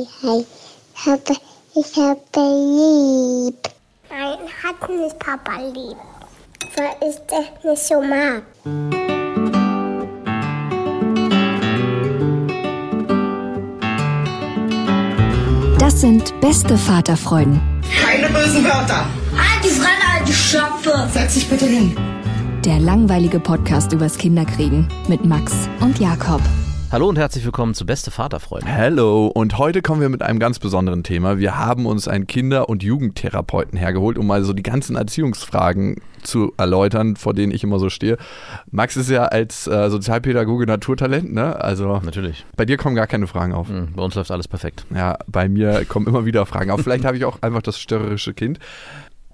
hi, hi. Ich habe, ich habe lieb. Nein, hat nicht Papa lieb. Weil ich das nicht so mag. Das sind beste Vaterfreuden. Keine bösen Wörter. Halt die Fremde, alte Schöpfe. Setz dich bitte hin. Der langweilige Podcast übers Kinderkriegen mit Max und Jakob. Hallo und herzlich willkommen zu Beste Vaterfreunde. Hallo und heute kommen wir mit einem ganz besonderen Thema. Wir haben uns einen Kinder- und Jugendtherapeuten hergeholt, um mal so die ganzen Erziehungsfragen zu erläutern, vor denen ich immer so stehe. Max ist ja als äh, Sozialpädagoge Naturtalent, ne? Also Natürlich. bei dir kommen gar keine Fragen auf. Mhm, Bei uns läuft alles perfekt. Ja, bei mir kommen immer wieder Fragen auf. Vielleicht habe ich auch einfach das störrische Kind.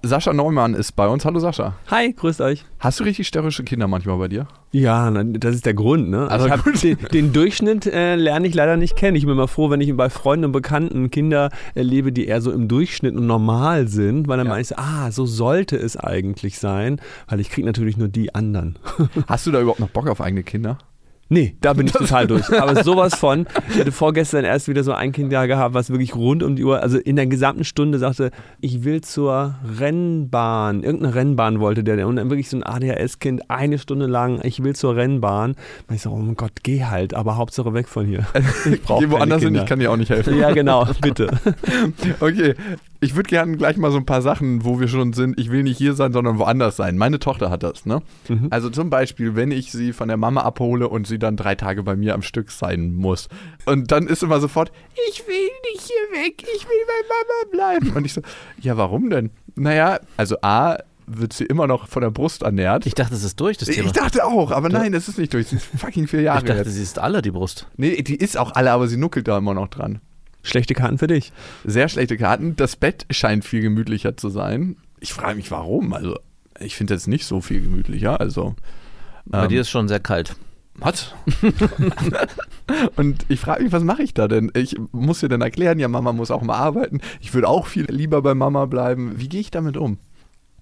Sascha Neumann ist bei uns. Hallo Sascha. Hi, grüßt euch. Hast du richtig störrische Kinder manchmal bei dir? Ja, das ist der Grund, ne? Also den, den Durchschnitt äh, lerne ich leider nicht kennen. Ich bin immer froh, wenn ich bei Freunden und Bekannten Kinder erlebe, die eher so im Durchschnitt und normal sind, weil dann Ja. meine ich so, ah, so sollte es eigentlich sein, weil ich kriege natürlich nur die anderen. Hast du da überhaupt noch Bock auf eigene Kinder? Nee, da bin ich total durch. Aber sowas von, ich hatte vorgestern erst wieder so ein Kind da gehabt, was wirklich rund um die Uhr, also in der gesamten Stunde sagte, ich will zur Rennbahn. Irgendeine Rennbahn wollte der. Und dann wirklich so ein ADHS-Kind, eine Stunde lang, ich will zur Rennbahn. Und ich so, oh mein Gott, geh halt, aber Hauptsache weg von hier. Ich brauche Geh woanders hin, ich kann dir auch nicht helfen. Ja, genau, bitte. Okay, ich würde gerne gleich mal so ein paar Sachen, wo wir schon sind. Ich will nicht hier sein, sondern woanders sein. Meine Tochter hat das, ne? Mhm. Also zum Beispiel, wenn ich sie von der Mama abhole und sie dann drei Tage bei mir am Stück sein muss. Und dann ist immer sofort, ich will nicht hier weg, ich will bei Mama bleiben. Und ich so, ja, warum denn? Naja, also A, wird sie immer noch von der Brust ernährt. Ich dachte, es ist durch, das Thema. Ich dachte auch, aber nein, es ist nicht durch. Sie ist fucking vier Jahre Ich dachte, jetzt. sie ist alle die Brust. Nee, die ist auch alle, aber sie nuckelt da immer noch dran. Schlechte Karten für dich. Sehr schlechte Karten. Das Bett scheint viel gemütlicher zu sein. Ich frage mich, warum. Also, ich finde es nicht so viel gemütlicher. Also, Bei ähm, dir ist schon sehr kalt. was? Und ich frage mich, was mache ich da denn? Ich muss dir dann erklären, ja, Mama muss auch mal arbeiten. Ich würde auch viel lieber bei Mama bleiben. Wie gehe ich damit um?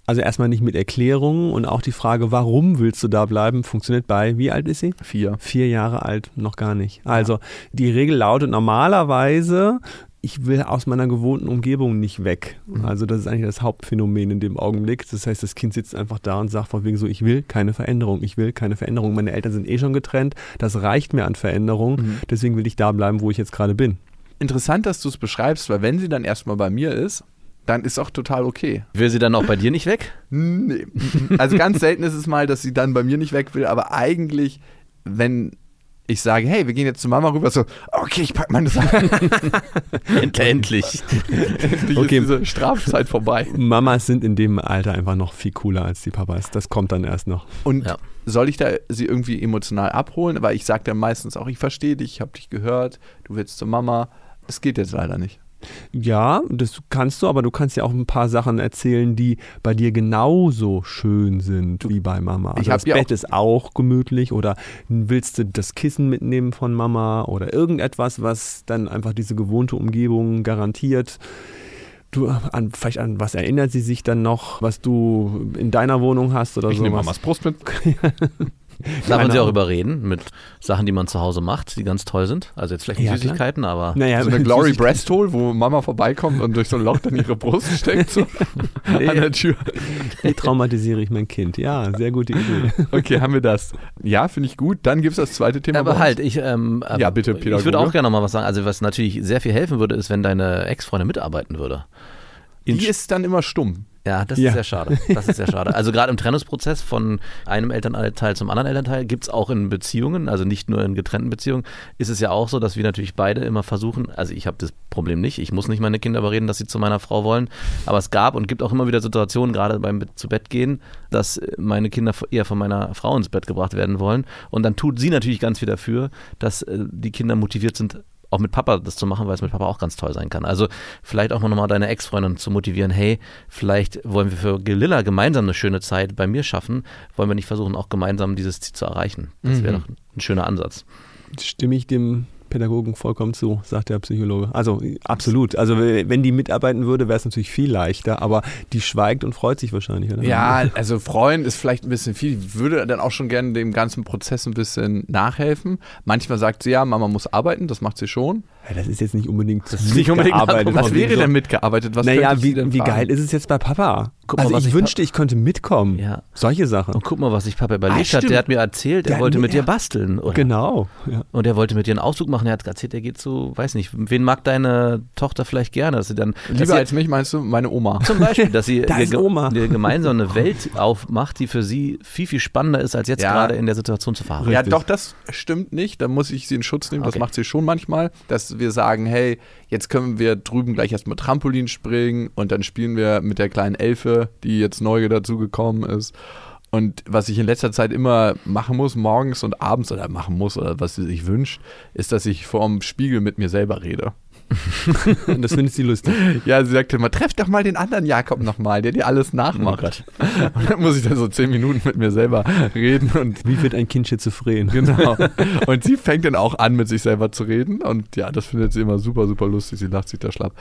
Also erstmal nicht mit Erklärungen und auch die Frage, warum willst du da bleiben, funktioniert bei, wie alt ist sie? Vier. Vier Jahre alt, noch gar nicht. Also die Regel lautet normalerweise, ich will aus meiner gewohnten Umgebung nicht weg. Also das ist eigentlich das Hauptphänomen in dem Augenblick. Das heißt, das Kind sitzt einfach da und sagt von wegen so, ich will keine Veränderung, ich will keine Veränderung. Meine Eltern sind eh schon getrennt, das reicht mir an Veränderung, deswegen will ich da bleiben, wo ich jetzt gerade bin. Interessant, dass du es beschreibst, weil wenn sie dann erstmal bei mir ist, dann ist auch total okay. Will sie dann auch bei dir nicht weg? Nee. Also ganz selten ist es mal, dass sie dann bei mir nicht weg will, aber eigentlich, wenn ich sage, hey, wir gehen jetzt zu Mama rüber, so, okay, ich pack meine Sachen. Endlich. Endlich Okay. ist diese Strafzeit vorbei. Mamas sind in dem Alter einfach noch viel cooler als die Papas. Das kommt dann erst noch. Und Ja. soll ich da sie irgendwie emotional abholen? Weil ich sage dann meistens auch, ich verstehe dich, ich habe dich gehört, du willst zur Mama. Es geht jetzt leider nicht. Ja, das kannst du, aber du kannst ja auch ein paar Sachen erzählen, die bei dir genauso schön sind wie bei Mama. Also das ja Bett auch- ist auch gemütlich oder willst du das Kissen mitnehmen von Mama oder irgendetwas, was dann einfach diese gewohnte Umgebung garantiert. Du, an, vielleicht an was erinnert sie sich dann noch, was du in deiner Wohnung hast oder Ich so? nehme Mamas Brust mit. Darf man sie auch überreden mit Sachen, die man zu Hause macht, die ganz toll sind? Also jetzt vielleicht nicht Ja, klar. Süßigkeiten, aber Naja, So eine Glory Breast Hole, wo Mama vorbeikommt und durch so ein Loch dann ihre Brust steckt, so an der Tür. Wie traumatisiere ich mein Kind? Ja, sehr gute Idee. Okay, haben wir das. Ja, finde ich gut. Dann gibt es das zweite Thema. Aber halt, ich, ähm, Ja, bitte, Ich würde auch gerne noch mal was sagen. Also was natürlich sehr viel helfen würde, ist, wenn deine Ex-Freundin mitarbeiten würde. In Die ist dann immer stumm. Ja, das Ja. ist sehr schade. Das ist sehr schade. Also gerade im Trennungsprozess von einem Elternteil zum anderen Elternteil gibt es auch in Beziehungen, also nicht nur in getrennten Beziehungen, ist es ja auch so, dass wir natürlich beide immer versuchen, also ich habe das Problem nicht, ich muss nicht meine Kinder überreden, dass sie zu meiner Frau wollen, aber es gab und gibt auch immer wieder Situationen, gerade beim zu Bett gehen, dass meine Kinder eher von meiner Frau ins Bett gebracht werden wollen und dann tut sie natürlich ganz viel dafür, dass äh, die Kinder motiviert sind, auch mit Papa das zu machen, weil es mit Papa auch ganz toll sein kann. Also vielleicht auch nochmal deine Ex-Freundin zu motivieren, hey, vielleicht wollen wir für Lilla gemeinsam eine schöne Zeit bei mir schaffen, wollen wir nicht versuchen, auch gemeinsam dieses Ziel zu erreichen. Das wäre doch ein schöner Ansatz. Stimme ich dem Pädagogen vollkommen zu, sagt der Psychologe. Also absolut. Also wenn die mitarbeiten würde, wäre es natürlich viel leichter, aber die schweigt und freut sich wahrscheinlich. Oder? Ja, also freuen ist vielleicht ein bisschen viel. Ich würde dann auch schon gerne dem ganzen Prozess ein bisschen nachhelfen. Manchmal sagt sie ja, Mama muss arbeiten, das macht sie schon. Ja, das ist jetzt nicht unbedingt das nicht unbedingt mitgearbeitet. Was wäre so- denn mitgearbeitet? Was Naja, wie, denn wie geil ist es jetzt bei Papa? Guck mal, also was ich ich wünschte, ich könnte mitkommen. Ja. Solche Sachen. Und guck mal, was sich Papa überlegt hat. stimmt. Der hat mir erzählt, er Ja, wollte nee, mit dir basteln. Oder? Genau. Ja. Und er wollte mit dir einen Ausflug machen. Er hat erzählt, er geht zu, weiß nicht, wen mag deine Tochter vielleicht gerne? Dass sie dann, dass Lieber sie, als mich meinst du meine Oma. zum Beispiel, dass sie Da ihr ist ge- Oma. ihr gemeinsam eine Welt aufmacht, die für sie viel, viel spannender ist, als jetzt Ja. gerade in der Situation zu fahren. Ja, Richtig. doch, das stimmt nicht. Da muss ich sie in Schutz nehmen. Das Okay. macht sie schon manchmal, wir sagen, hey, jetzt können wir drüben gleich erstmal Trampolin springen und dann spielen wir mit der kleinen Elfe, die jetzt neu dazugekommen ist. Und was ich in letzter Zeit immer machen muss, morgens und abends oder machen muss oder was sie sich wünscht, ist, dass ich vorm Spiegel mit mir selber rede. Und das findet sie lustig. Ja, sie sagte immer, treff doch mal den anderen Jakob nochmal, der dir alles nachmacht. und dann muss ich dann so zehn Minuten mit mir selber reden und Wie wird ein Kind schizophren? Genau. Und sie fängt dann auch an, mit sich selber zu reden. Und ja, das findet sie immer super, super lustig. Sie lacht sich da schlapp.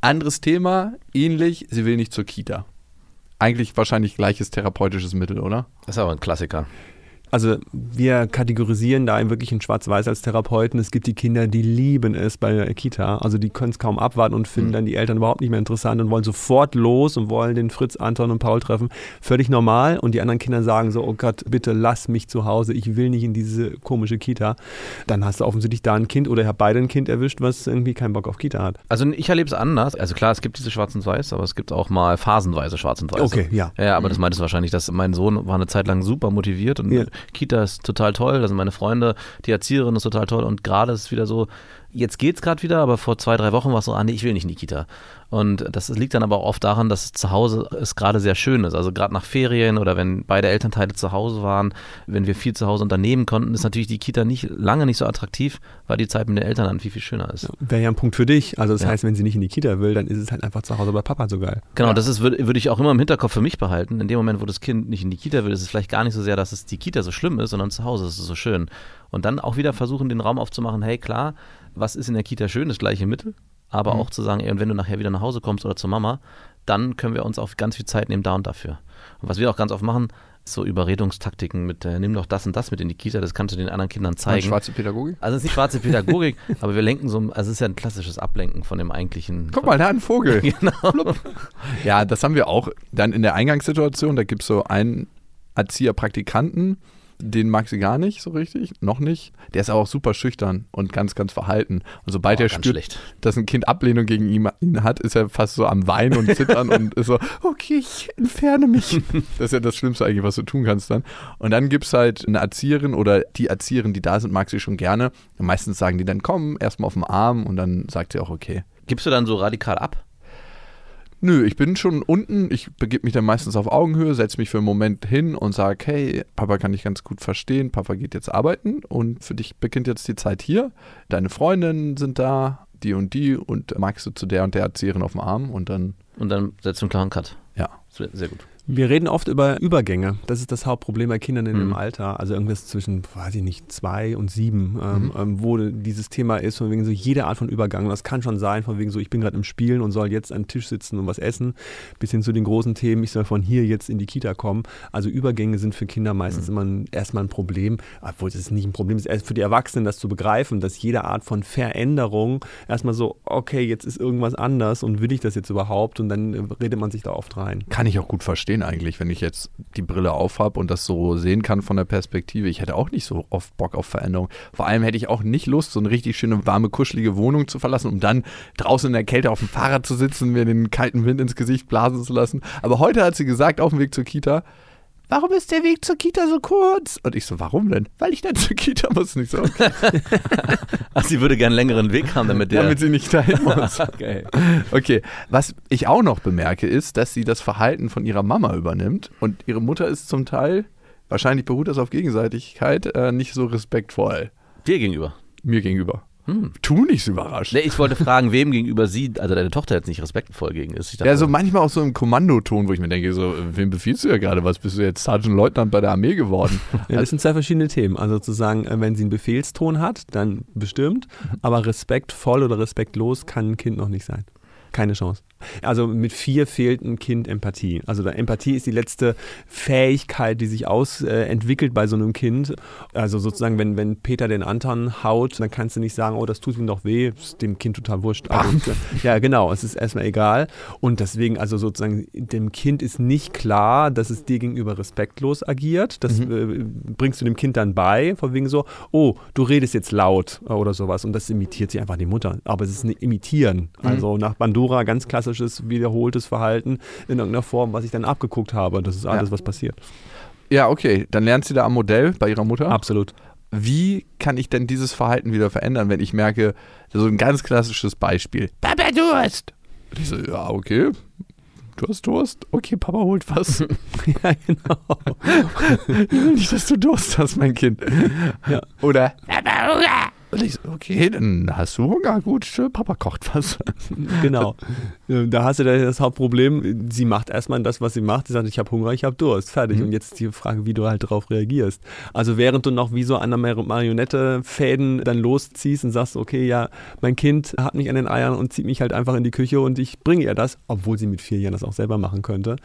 Anderes Thema, ähnlich, sie will nicht zur Kita. Eigentlich wahrscheinlich gleiches therapeutisches Mittel, oder? Das ist aber ein Klassiker. Also wir kategorisieren da wirklich in Schwarz-Weiß als Therapeuten. Es gibt die Kinder, die lieben es bei der Kita. Also die können es kaum abwarten und finden Mhm. dann die Eltern überhaupt nicht mehr interessant und wollen sofort los und wollen den Fritz, Anton und Paul treffen. Völlig normal. Und die anderen Kinder sagen so, oh Gott, bitte lass mich zu Hause. Ich will nicht in diese komische Kita. Dann hast du offensichtlich da ein Kind oder ihr habt beide ein Kind erwischt, was irgendwie keinen Bock auf Kita hat. Also ich erlebe es anders. Also klar, es gibt diese Schwarz und Weiß, aber es gibt auch mal phasenweise Schwarz und Weiß. Okay, ja. Ja, aber das meintest du wahrscheinlich, dass mein Sohn war eine Zeit lang super motiviert und Ja. Kita ist total toll, da sind meine Freunde, die Erzieherin ist total toll und gerade ist es wieder so, jetzt geht's gerade wieder, aber vor zwei, drei Wochen war es so, ah nee, ich will nicht in die Kita. Und das liegt dann aber auch oft daran, dass zu Hause es gerade sehr schön ist. Also gerade nach Ferien oder wenn beide Elternteile zu Hause waren, wenn wir viel zu Hause unternehmen konnten, ist natürlich die Kita nicht lange nicht so attraktiv, weil die Zeit mit den Eltern dann viel, viel schöner ist. Wäre ja ein Punkt für dich. Also das Ja. heißt, wenn sie nicht in die Kita will, dann ist es halt einfach zu Hause bei Papa so geil. Genau, das ist, würde würde ich auch immer im Hinterkopf für mich behalten. In dem Moment, wo das Kind nicht in die Kita will, ist es vielleicht gar nicht so sehr, dass es die Kita so schlimm ist, sondern zu Hause ist es so schön. Und dann auch wieder versuchen, den Raum aufzumachen, hey klar, was ist in der Kita schön, das gleiche Mittel, aber auch zu sagen, ey, und wenn du nachher wieder nach Hause kommst oder zur Mama, dann können wir uns auch ganz viel Zeit nehmen da und dafür. Und was wir auch ganz oft machen, ist so Überredungstaktiken mit, äh, nimm doch das und das mit in die Kita, das kannst du den anderen Kindern zeigen. schwarze Pädagogik. Also es ist nicht schwarze Pädagogik, aber wir lenken so, also es ist ja ein klassisches Ablenken von dem eigentlichen. Guck mal, da ein Vogel. Genau. Ja, das haben wir auch dann in der Eingangssituation. Da gibt es so einen Erzieher-Praktikanten, den mag sie gar nicht so richtig, noch nicht. Der ist aber auch super schüchtern und ganz, ganz verhalten. Und sobald Oh, er spürt, schlecht. dass ein Kind Ablehnung gegen ihn, ihn hat, ist er fast so am Weinen und Zittern und ist so, okay, ich entferne mich. Das ist ja das Schlimmste eigentlich, was du tun kannst dann. Und dann gibt es halt eine Erzieherin oder die Erzieherin, die da sind, mag sie schon gerne. Und meistens sagen die dann, komm, erstmal auf den Arm und dann sagt sie auch, okay. Gibst du dann so radikal ab? Nö, ich bin schon unten. Ich begebe mich dann meistens auf Augenhöhe, setze mich für einen Moment hin und sage, hey, Papa kann dich ganz gut verstehen. Papa geht jetzt arbeiten und für dich beginnt jetzt die Zeit hier. Deine Freundinnen sind da, die und die und magst du zu der und der Erzieherin auf dem Arm und dann, Und dann setzt du einen klaren Cut. ja. Sehr, sehr gut. Wir reden oft über Übergänge. Das ist das Hauptproblem bei Kindern in dem Mhm. Alter. Also irgendwas zwischen, weiß ich nicht, zwei und sieben, ähm, ähm, wo dieses Thema ist, von wegen so jede Art von Übergang. Das kann schon sein, von wegen so, ich bin gerade im Spielen und soll jetzt an den Tisch sitzen und was essen, bis hin zu den großen Themen, ich soll von hier jetzt in die Kita kommen. Also Übergänge sind für Kinder meistens immer ein, erstmal ein Problem, obwohl es nicht ein Problem ist, erst für die Erwachsenen das zu begreifen, dass jede Art von Veränderung erstmal so, okay, jetzt ist irgendwas anders und will ich das jetzt überhaupt? Und dann redet man sich da oft rein. Kann ich auch gut verstehen eigentlich, wenn ich jetzt die Brille aufhab und das so sehen kann von der Perspektive. Ich hätte auch nicht so oft Bock auf Veränderung. Vor allem hätte ich auch nicht Lust, so eine richtig schöne, warme, kuschelige Wohnung zu verlassen, um dann draußen in der Kälte auf dem Fahrrad zu sitzen, mir den kalten Wind ins Gesicht blasen zu lassen. Aber heute hat sie gesagt, auf dem Weg zur Kita, Warum ist der Weg zur Kita so kurz? Und ich so, warum denn? Weil ich dann zur Kita muss. Nicht so, okay, Also sie würde gerne einen längeren Weg haben, damit der. damit sie nicht dahin muss. okay. Okay, was ich auch noch bemerke, ist, dass sie das Verhalten von ihrer Mama übernimmt und ihre Mutter ist zum Teil, wahrscheinlich beruht das auf Gegenseitigkeit, äh, nicht so respektvoll Dir gegenüber. mir gegenüber. Tu nicht so überrascht. Nee, ich wollte fragen, wem gegenüber sie, also deine Tochter jetzt nicht respektvoll gegen ist. Ich dachte, Ja, so manchmal auch so im Kommandoton, wo ich mir denke, so, wem befiehlst du ja gerade was? Bist du jetzt Sergeant Leutnant bei der Armee geworden? Ja, das sind zwei verschiedene Themen. Also sozusagen, äh, wenn sie einen Befehlston hat, dann bestimmt, aber respektvoll oder respektlos kann ein Kind noch nicht sein. Keine Chance. Also mit vier fehlt ein Kind Empathie. Also da Empathie ist die letzte Fähigkeit, die sich ausentwickelt äh, entwickelt bei so einem Kind. Also sozusagen, wenn, wenn Peter den Anton haut, dann kannst du nicht sagen, oh, das tut ihm doch weh, ist dem Kind total wurscht. Also, ja, genau, es ist erstmal egal. Und deswegen, also sozusagen, dem Kind ist nicht klar, dass es dir gegenüber respektlos agiert. Das äh, bringst du dem Kind dann bei, von wegen so, oh, du redest jetzt laut äh, oder sowas. Und das imitiert sie einfach die Mutter. Aber es ist ein Imitieren. Also nach Bandura ganz klassisches wiederholtes Verhalten in irgendeiner Form, was ich dann abgeguckt habe. Das ist alles, Ja. was passiert. Ja, okay. Dann lernt sie da am Modell bei ihrer Mutter. Absolut. Wie kann ich denn dieses Verhalten wieder verändern, wenn ich merke, so ein ganz klassisches Beispiel. Papa Durst. Und ich so, ja, okay. Du hast Durst? Okay, Papa holt was. ja, genau. Ich will nicht, dass du Durst hast, mein Kind. Ja. Oder Papa Hunger. Und ich so, okay, dann hast du Hunger. Gut, Papa kocht was. genau. Da hast du da das Hauptproblem. Sie macht erstmal das, was sie macht. Sie sagt, ich habe Hunger, ich habe Durst. Fertig. Und jetzt ist die Frage, wie du halt darauf reagierst. Also während du noch wie so an der Mar- Marionette Fäden dann losziehst und sagst, okay, ja, mein Kind hat mich an den Eiern und zieht mich halt einfach in die Küche und ich bringe ihr das, obwohl sie mit vier Jahren das auch selber machen könnte.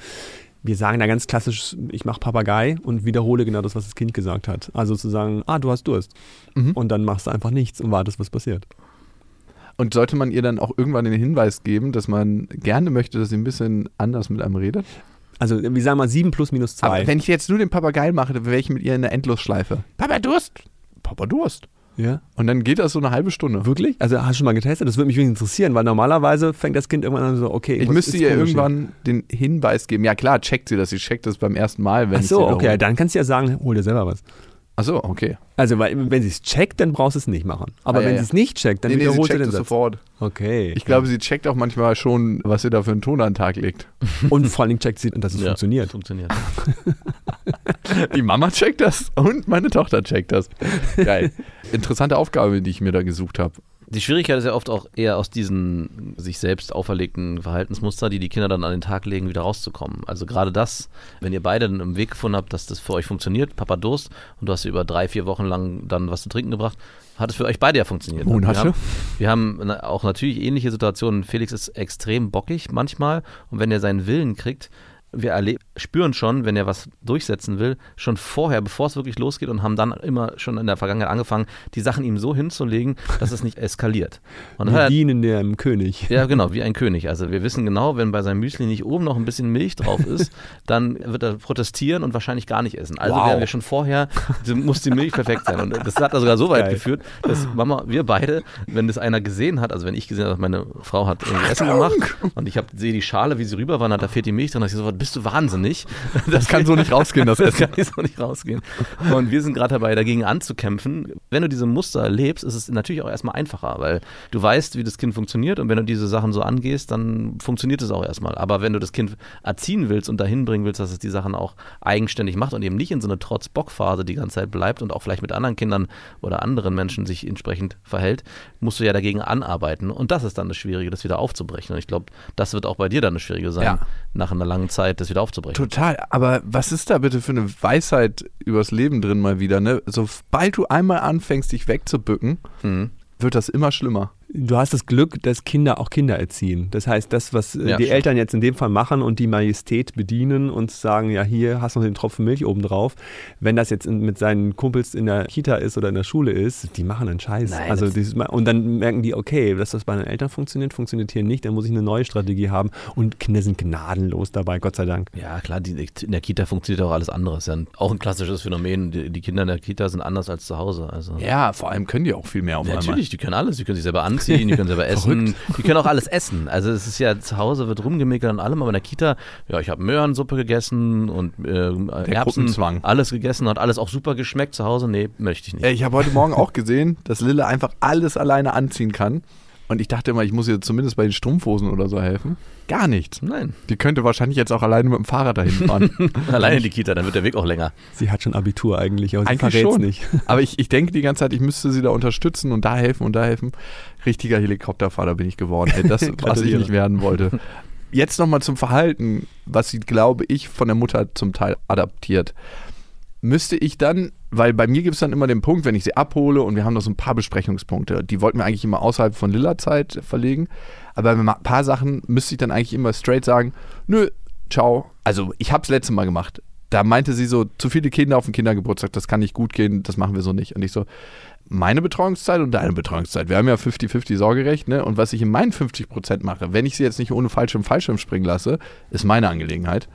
Wir sagen da ganz klassisch, ich mache Papagei und wiederhole genau das, was das Kind gesagt hat. Also zu sagen, ah, du hast Durst. Und dann machst du einfach nichts und wartest, was passiert. Und sollte man ihr dann auch irgendwann den Hinweis geben, dass man gerne möchte, dass sie ein bisschen anders mit einem redet? Also, wir sagen mal 7 plus minus 2. Aber wenn ich jetzt nur den Papagei mache, dann wäre ich mit ihr in der Endlosschleife. Papa Durst. Papa Durst. Ja. Und dann geht das so eine halbe Stunde. Wirklich? Also hast du schon mal getestet? Das würde mich wirklich interessieren, weil normalerweise fängt das Kind irgendwann an so, okay. Ich müsste ihr irgendwann den Hinweis geben. Ja klar, checkt sie das. Sie checkt das beim ersten Mal. Wenn Ach so, okay, dann kannst du ja sagen, hol dir selber was. Ach so, okay. Also, weil, wenn sie es checkt, dann brauchst du es nicht machen. Aber Ah, ja, wenn ja. sie es nicht checkt, dann nee, nee, sie wiederholt sie checkt den das Satz. sofort. Okay. Ich glaube, sie checkt auch manchmal schon, was sie da für einen Ton an den Tag legt. Und vor allen Dingen checkt sie, dass es Ja, funktioniert. Funktioniert. Die Mama checkt das und meine Tochter checkt das. Geil. Interessante Aufgabe, die ich mir da gesucht habe. Die Schwierigkeit ist ja oft auch eher aus diesen sich selbst auferlegten Verhaltensmuster, die die Kinder dann an den Tag legen, wieder rauszukommen. Also gerade das, wenn ihr beide einen Weg gefunden habt, dass das für euch funktioniert, Papa Durst, und du hast über drei, vier Wochen lang dann was zu trinken gebracht, hat es für euch beide ja funktioniert. Monate. Wir haben, wir haben auch natürlich ähnliche Situationen. Felix ist extrem bockig manchmal und wenn er seinen Willen kriegt, wir spüren schon, wenn er was durchsetzen will, schon vorher, bevor es wirklich losgeht und haben dann immer schon in der Vergangenheit angefangen, die Sachen ihm so hinzulegen, dass es nicht eskaliert. Und er, dienen dem König. ja, genau, wie ein König. Also wir wissen genau, wenn bei seinem Müsli nicht oben noch ein bisschen Milch drauf ist, dann wird er protestieren und wahrscheinlich gar nicht essen. Also Wow. werden wir schon vorher, muss die Milch perfekt sein. Und das hat er sogar so weit Geil. geführt, dass Mama, wir beide, wenn das einer gesehen hat, also wenn ich gesehen habe, meine Frau hat irgendwie Essen gemacht und ich sehe die Schale, wie sie rüber war, da fehlt die Milch drin, hab ich sofort, bist du wahnsinnig? Das kann so nicht rausgehen, das Das Essen. kann so nicht rausgehen. Und wir sind gerade dabei, dagegen anzukämpfen. Wenn du diese Muster erlebst, ist es natürlich auch erstmal einfacher, weil du weißt, wie das Kind funktioniert und wenn du diese Sachen so angehst, dann funktioniert es auch erstmal. Aber wenn du das Kind erziehen willst und dahin bringen willst, dass es die Sachen auch eigenständig macht und eben nicht in so eine Trotz-Bock-Phase die ganze Zeit bleibt und auch vielleicht mit anderen Kindern oder anderen Menschen sich entsprechend verhält, musst du ja dagegen anarbeiten. Und das ist dann das Schwierige, das wieder aufzubrechen. Und ich glaube, das wird auch bei dir dann das Schwierige sein, Ja. Nach einer langen Zeit das wieder aufzubrechen. Total. Aber was ist da bitte für eine Weisheit übers Leben drin mal wieder? Ne? Sobald du einmal anfängst, dich wegzubücken, Mhm. wird das immer schlimmer. Du hast das Glück, dass Kinder auch Kinder erziehen. Das heißt, das, was äh, Ja, die stimmt. Eltern jetzt in dem Fall machen und die Majestät bedienen und sagen, ja, hier hast du noch den Tropfen Milch oben drauf. Wenn das jetzt mit seinen Kumpels in der Kita ist oder in der Schule ist, die machen einen Scheiß. Nein, also dieses, und dann merken die, okay, dass das bei den Eltern funktioniert, funktioniert hier nicht, dann muss ich eine neue Strategie haben. Und Kinder sind gnadenlos dabei, Gott sei Dank. Ja, klar, die, in der Kita funktioniert auch alles andere. Ist ja auch ein klassisches Phänomen. Die, die Kinder in der Kita sind anders als zu Hause. Also. Ja, vor allem können die auch viel mehr auf Ja, einmal. natürlich, die können alles. Die können sich selber anziehen, die können selber essen, die können auch alles essen. Also es ist ja, zu Hause wird rumgemeckert an allem, aber in der Kita, ja, ich habe Möhrensuppe gegessen und äh, Erbsen, alles gegessen, hat alles auch super geschmeckt. Zu Hause, nee, möchte ich nicht. Ich habe heute Morgen auch gesehen, dass Lille einfach alles alleine anziehen kann. Und ich dachte immer, ich muss ihr zumindest bei den Strumpfhosen oder so helfen. Gar nichts. Nein. Die könnte wahrscheinlich jetzt auch alleine mit dem Fahrrad dahin fahren. Alleine in die Kita, dann wird der Weg auch länger. Sie hat schon Abitur eigentlich, aber sie Eigentlich schon. nicht. Aber ich, ich denke die ganze Zeit, ich müsste sie da unterstützen und da helfen und da helfen. Richtiger Helikopterfahrer bin ich geworden. Ey, das, was ich nicht werden wollte. Jetzt nochmal zum Verhalten, was sie, glaube ich, von der Mutter zum Teil adaptiert. Müsste ich dann, weil bei mir gibt es dann immer den Punkt, wenn ich sie abhole und wir haben noch so ein paar Besprechungspunkte, die wollten wir eigentlich immer außerhalb von Lilla-Zeit verlegen, aber bei ein paar Sachen müsste ich dann eigentlich immer straight sagen, nö, ciao. Also ich habe es letzte Mal gemacht. Da meinte sie so, zu viele Kinder auf dem Kindergeburtstag, das kann nicht gut gehen, das machen wir so nicht. Und ich so, meine Betreuungszeit und deine Betreuungszeit. Wir haben ja 50-50 Sorgerecht, ne? Und was ich in meinen 50% mache, wenn ich sie jetzt nicht ohne Fallschirm Fallschirm springen lasse, ist meine Angelegenheit.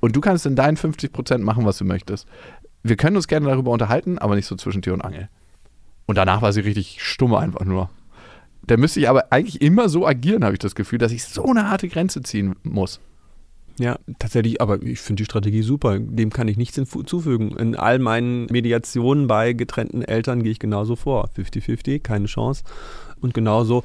Und du kannst in deinen 50% machen, was du möchtest. Wir können uns gerne darüber unterhalten, aber nicht so zwischen Tür und Angel. Und danach war sie richtig stumm einfach nur. Da müsste ich aber eigentlich immer so agieren, habe ich das Gefühl, dass ich so eine harte Grenze ziehen muss. Ja, tatsächlich, aber ich finde die Strategie super. Dem kann ich nichts hinzufügen. In all meinen Mediationen bei getrennten Eltern gehe ich genauso vor. 50-50, keine Chance. Und genauso,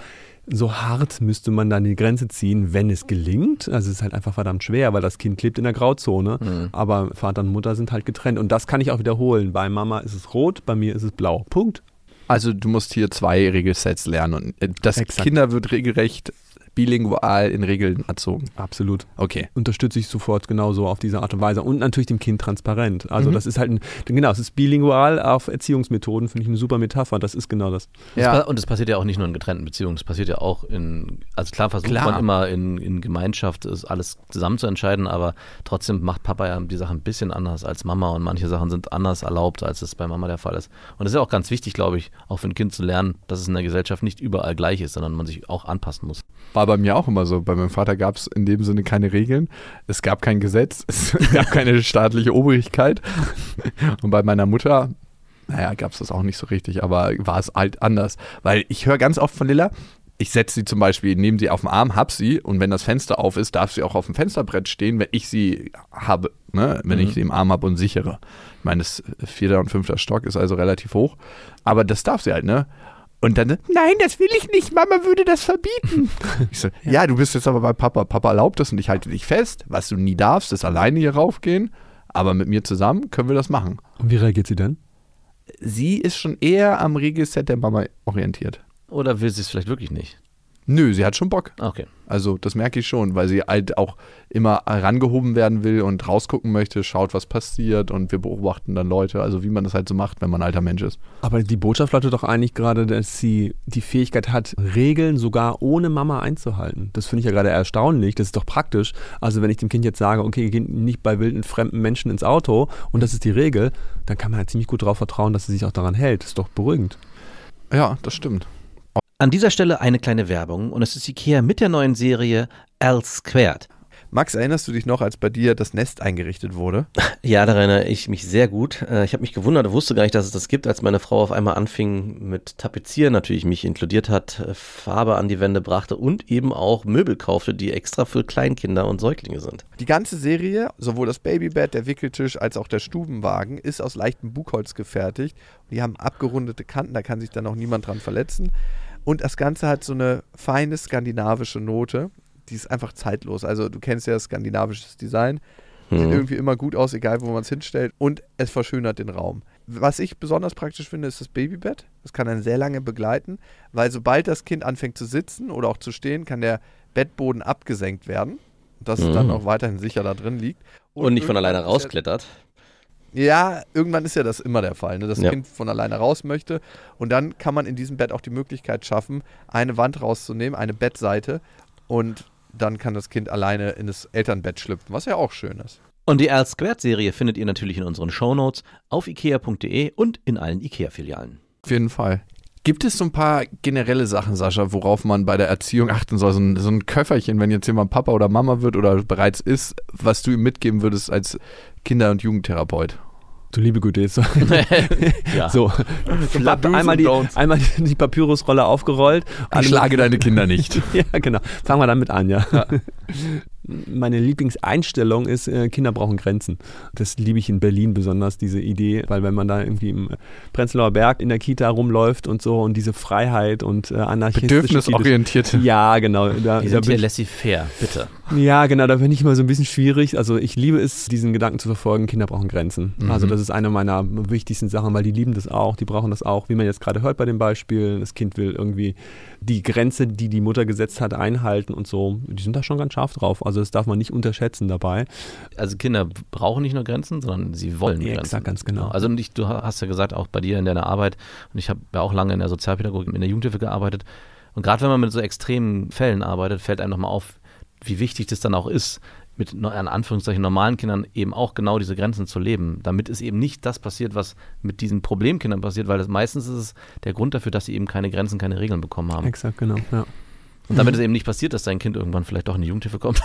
so hart müsste man dann die Grenze ziehen, wenn es gelingt. Also es ist halt einfach verdammt schwer, weil das Kind klebt in der Grauzone. Aber Vater und Mutter sind halt getrennt. Und das kann ich auch wiederholen. Bei Mama ist es rot, bei mir ist es blau. Punkt. Also du musst hier zwei Regelsets lernen. Und äh, das Exakt. Kinder wird regelrecht bilingual in Regeln erzogen. Absolut. Okay. unterstütze ich sofort genauso auf diese Art und Weise und natürlich dem Kind transparent. Also das ist halt ein, genau, es ist bilingual auf Erziehungsmethoden, finde ich eine super Metapher, das ist genau das. Ja. Und das passiert ja auch nicht nur in getrennten Beziehungen, das passiert ja auch in, also klar versucht Klar. man immer in, in Gemeinschaft ist alles zusammen zu entscheiden, aber trotzdem macht Papa ja die Sachen ein bisschen anders als Mama und manche Sachen sind anders erlaubt, als es bei Mama der Fall ist. Und das ist ja auch ganz wichtig, glaube ich, auch für ein Kind zu lernen, dass es in der Gesellschaft nicht überall gleich ist, sondern man sich auch anpassen muss. War bei mir auch immer so. Bei meinem Vater gab es in dem Sinne keine Regeln. Es gab kein Gesetz. Es gab keine staatliche Obrigkeit. Und bei meiner Mutter, naja, gab es das auch nicht so richtig, aber war es halt anders. Weil ich höre ganz oft von Lilla, ich setze sie zum Beispiel, nehme sie auf den Arm, hab sie und wenn das Fenster auf ist, darf sie auch auf dem Fensterbrett stehen, wenn ich sie habe, ne? wenn ich sie im Arm habe und sichere. Ich meine, das vierter und fünfter Stock ist also relativ hoch, aber das darf sie halt, ne? Und dann, nein, das will ich nicht, Mama würde das verbieten. Ich so, ja. du bist jetzt aber bei Papa. Papa erlaubt das und ich halte dich fest. Was du nie darfst, ist alleine hier raufgehen. Aber mit mir zusammen können wir das machen. Und wie reagiert sie denn? Sie ist schon eher am Regelset der Mama orientiert. Oder will sie es vielleicht wirklich nicht? Nö, sie hat schon Bock. Okay. Also das merke ich schon, weil sie halt auch immer herangehoben werden will und rausgucken möchte, schaut, was passiert und wir beobachten dann Leute, also wie man das halt so macht, wenn man ein alter Mensch ist. Aber die Botschaft lautet doch eigentlich gerade, dass sie die Fähigkeit hat, Regeln sogar ohne Mama einzuhalten. Das finde ich ja gerade erstaunlich, das ist doch praktisch. Also wenn ich dem Kind jetzt sage, okay, geh nicht bei wilden fremden Menschen ins Auto und das ist die Regel, dann kann man ja ziemlich gut darauf vertrauen, dass sie sich auch daran hält. Das ist doch beruhigend. Ja, das stimmt. An dieser Stelle eine kleine Werbung und es ist Ikea mit der neuen Serie L Squared. Max, erinnerst du dich noch, als bei dir das Nest eingerichtet wurde? Ja, daran erinnere ich mich sehr gut. Äh, Ich habe mich gewundert, wusste gar nicht, dass es das gibt, als meine Frau auf einmal anfing mit Tapezieren, natürlich mich inkludiert hat, äh, Farbe an die Wände brachte und eben auch Möbel kaufte, die extra für Kleinkinder und Säuglinge sind. Die ganze Serie, sowohl das Babybett, der Wickeltisch als auch der Stubenwagen, ist aus leichtem Buchholz gefertigt. Die haben abgerundete Kanten, da kann sich dann auch niemand dran verletzen. Und das Ganze hat so eine feine skandinavische Note. Die ist einfach zeitlos. Also du kennst ja das skandinavisches Design. Sieht Mhm. irgendwie immer gut aus, egal wo man es hinstellt. Und es verschönert den Raum. Was ich besonders praktisch finde, ist das Babybett. Das kann einen sehr lange begleiten, weil sobald das Kind anfängt zu sitzen oder auch zu stehen, kann der Bettboden abgesenkt werden. Dass es dann Mhm. auch weiterhin sicher da drin liegt. Und nicht von alleine rausklettert. Ja, irgendwann ist ja das immer der Fall, ne? dass das Ja. Kind von alleine raus möchte. Und dann kann man in diesem Bett auch die Möglichkeit schaffen, eine Wand rauszunehmen, eine Bettseite. Und dann kann das Kind alleine in das Elternbett schlüpfen, was ja auch schön ist. Und die L Squared Serie findet ihr natürlich in unseren Shownotes auf ikea.de und in allen Ikea-Filialen. Auf jeden Fall. Gibt es so ein paar generelle Sachen, Sascha, worauf man bei der Erziehung achten soll? So ein, so ein Köfferchen, wenn jetzt jemand Papa oder Mama wird oder bereits ist, was du ihm mitgeben würdest als Kinder- und Jugendtherapeut? Du liebe Güte, jetzt so. Ja. so. Do's einmal, und die, einmal die, die Papyrusrolle aufgerollt. Ich schlage deine Kinder nicht. ja, genau. Fangen wir damit an, ja. Meine Lieblingseinstellung ist, äh, Kinder brauchen Grenzen. Das liebe ich in Berlin besonders, diese Idee, weil wenn man da irgendwie im Prenzlauer Berg in der Kita rumläuft und so und diese Freiheit und äh, anarchistische Bedürfnisorientierte. Ja, genau. Da, Die da sind bin hier laissez-faire, bitte. Ja, genau, da bin ich immer so ein bisschen schwierig. Also ich liebe es, diesen Gedanken zu verfolgen, Kinder brauchen Grenzen. Mhm. Also das ist eine meiner wichtigsten Sachen, weil die lieben das auch, die brauchen das auch. Wie man jetzt gerade hört bei dem Beispiel, das Kind will irgendwie die Grenze, die die Mutter gesetzt hat, einhalten und so. Die sind da schon ganz scharf drauf. Also das darf man nicht unterschätzen dabei. Also Kinder brauchen nicht nur Grenzen, sondern sie wollen Ja, Grenzen. exakt, ganz genau. Also ich, du hast ja gesagt, auch bei dir in deiner Arbeit, und ich habe ja auch lange in der Sozialpädagogik, in der Jugendhilfe gearbeitet. Und gerade wenn man mit so extremen Fällen arbeitet, fällt einem nochmal auf, wie wichtig das dann auch ist, mit in Anführungszeichen normalen Kindern eben auch genau diese Grenzen zu leben, damit es eben nicht das passiert, was mit diesen Problemkindern passiert, weil das meistens ist es der Grund dafür, dass sie eben keine Grenzen, keine Regeln bekommen haben. Exakt, genau. Ja. Und damit es eben nicht passiert, dass dein Kind irgendwann vielleicht doch in die Jugendhilfe kommt.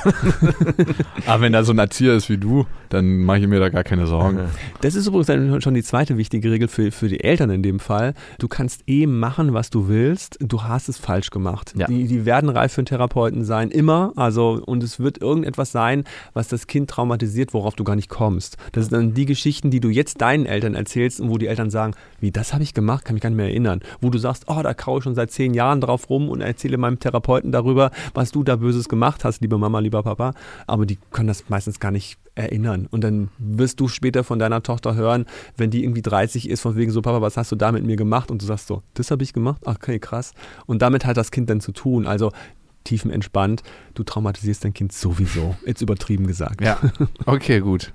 Aber wenn da so ein Erzieher ist wie du, dann mache ich mir da gar keine Sorgen. Das ist übrigens dann schon die zweite wichtige Regel für, für die Eltern in dem Fall. Du kannst eh machen, was du willst. Du hast es falsch gemacht. Ja. Die, die werden reif für einen Therapeuten sein, immer. Also, und es wird irgendetwas sein, was das Kind traumatisiert, worauf du gar nicht kommst. Das sind dann die Geschichten, die du jetzt deinen Eltern erzählst und wo die Eltern sagen, wie, das habe ich gemacht, kann mich gar nicht mehr erinnern. Wo du sagst, oh, da kaue ich schon seit zehn Jahren drauf rum und erzähle meinem Therapeuten darüber, was du da Böses gemacht hast, liebe Mama, lieber Papa. Aber die können das meistens gar nicht erinnern. Und dann wirst du später von deiner Tochter hören, wenn die irgendwie 30 ist, von wegen so, Papa, was hast du da mit mir gemacht? Und du sagst so, das habe ich gemacht? Ach, Okay, krass. Und damit hat das Kind dann zu tun. Also tiefenentspannt, du traumatisierst dein Kind sowieso. Jetzt übertrieben gesagt. Ja, okay, gut.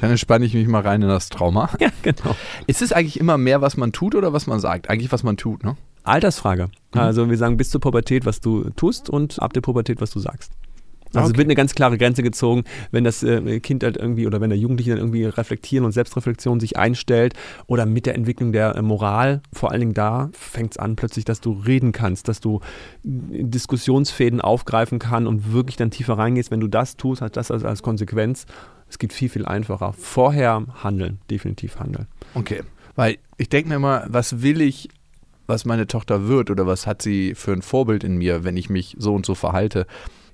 Dann entspanne ich mich mal rein in das Trauma. ja genau. Ist es eigentlich immer mehr, was man tut oder was man sagt? Eigentlich, was man tut, ne? Altersfrage. Also wir sagen bis zur Pubertät, was du tust und ab der Pubertät, was du sagst. Also Okay. wird eine ganz klare Grenze gezogen, wenn das äh, Kind halt irgendwie oder wenn der Jugendliche dann irgendwie reflektieren und Selbstreflexion sich einstellt oder mit der Entwicklung der äh, Moral, vor allen Dingen da fängt es an plötzlich, dass du reden kannst, dass du äh, Diskussionsfäden aufgreifen kann und wirklich dann tiefer reingehst. Wenn du das tust, hat das als, als Konsequenz. Es geht viel, viel einfacher. Vorher handeln, definitiv handeln. Okay. Weil ich denke mir immer, was will ich, was meine Tochter wird oder was hat sie für ein Vorbild in mir, wenn ich mich so und so verhalte?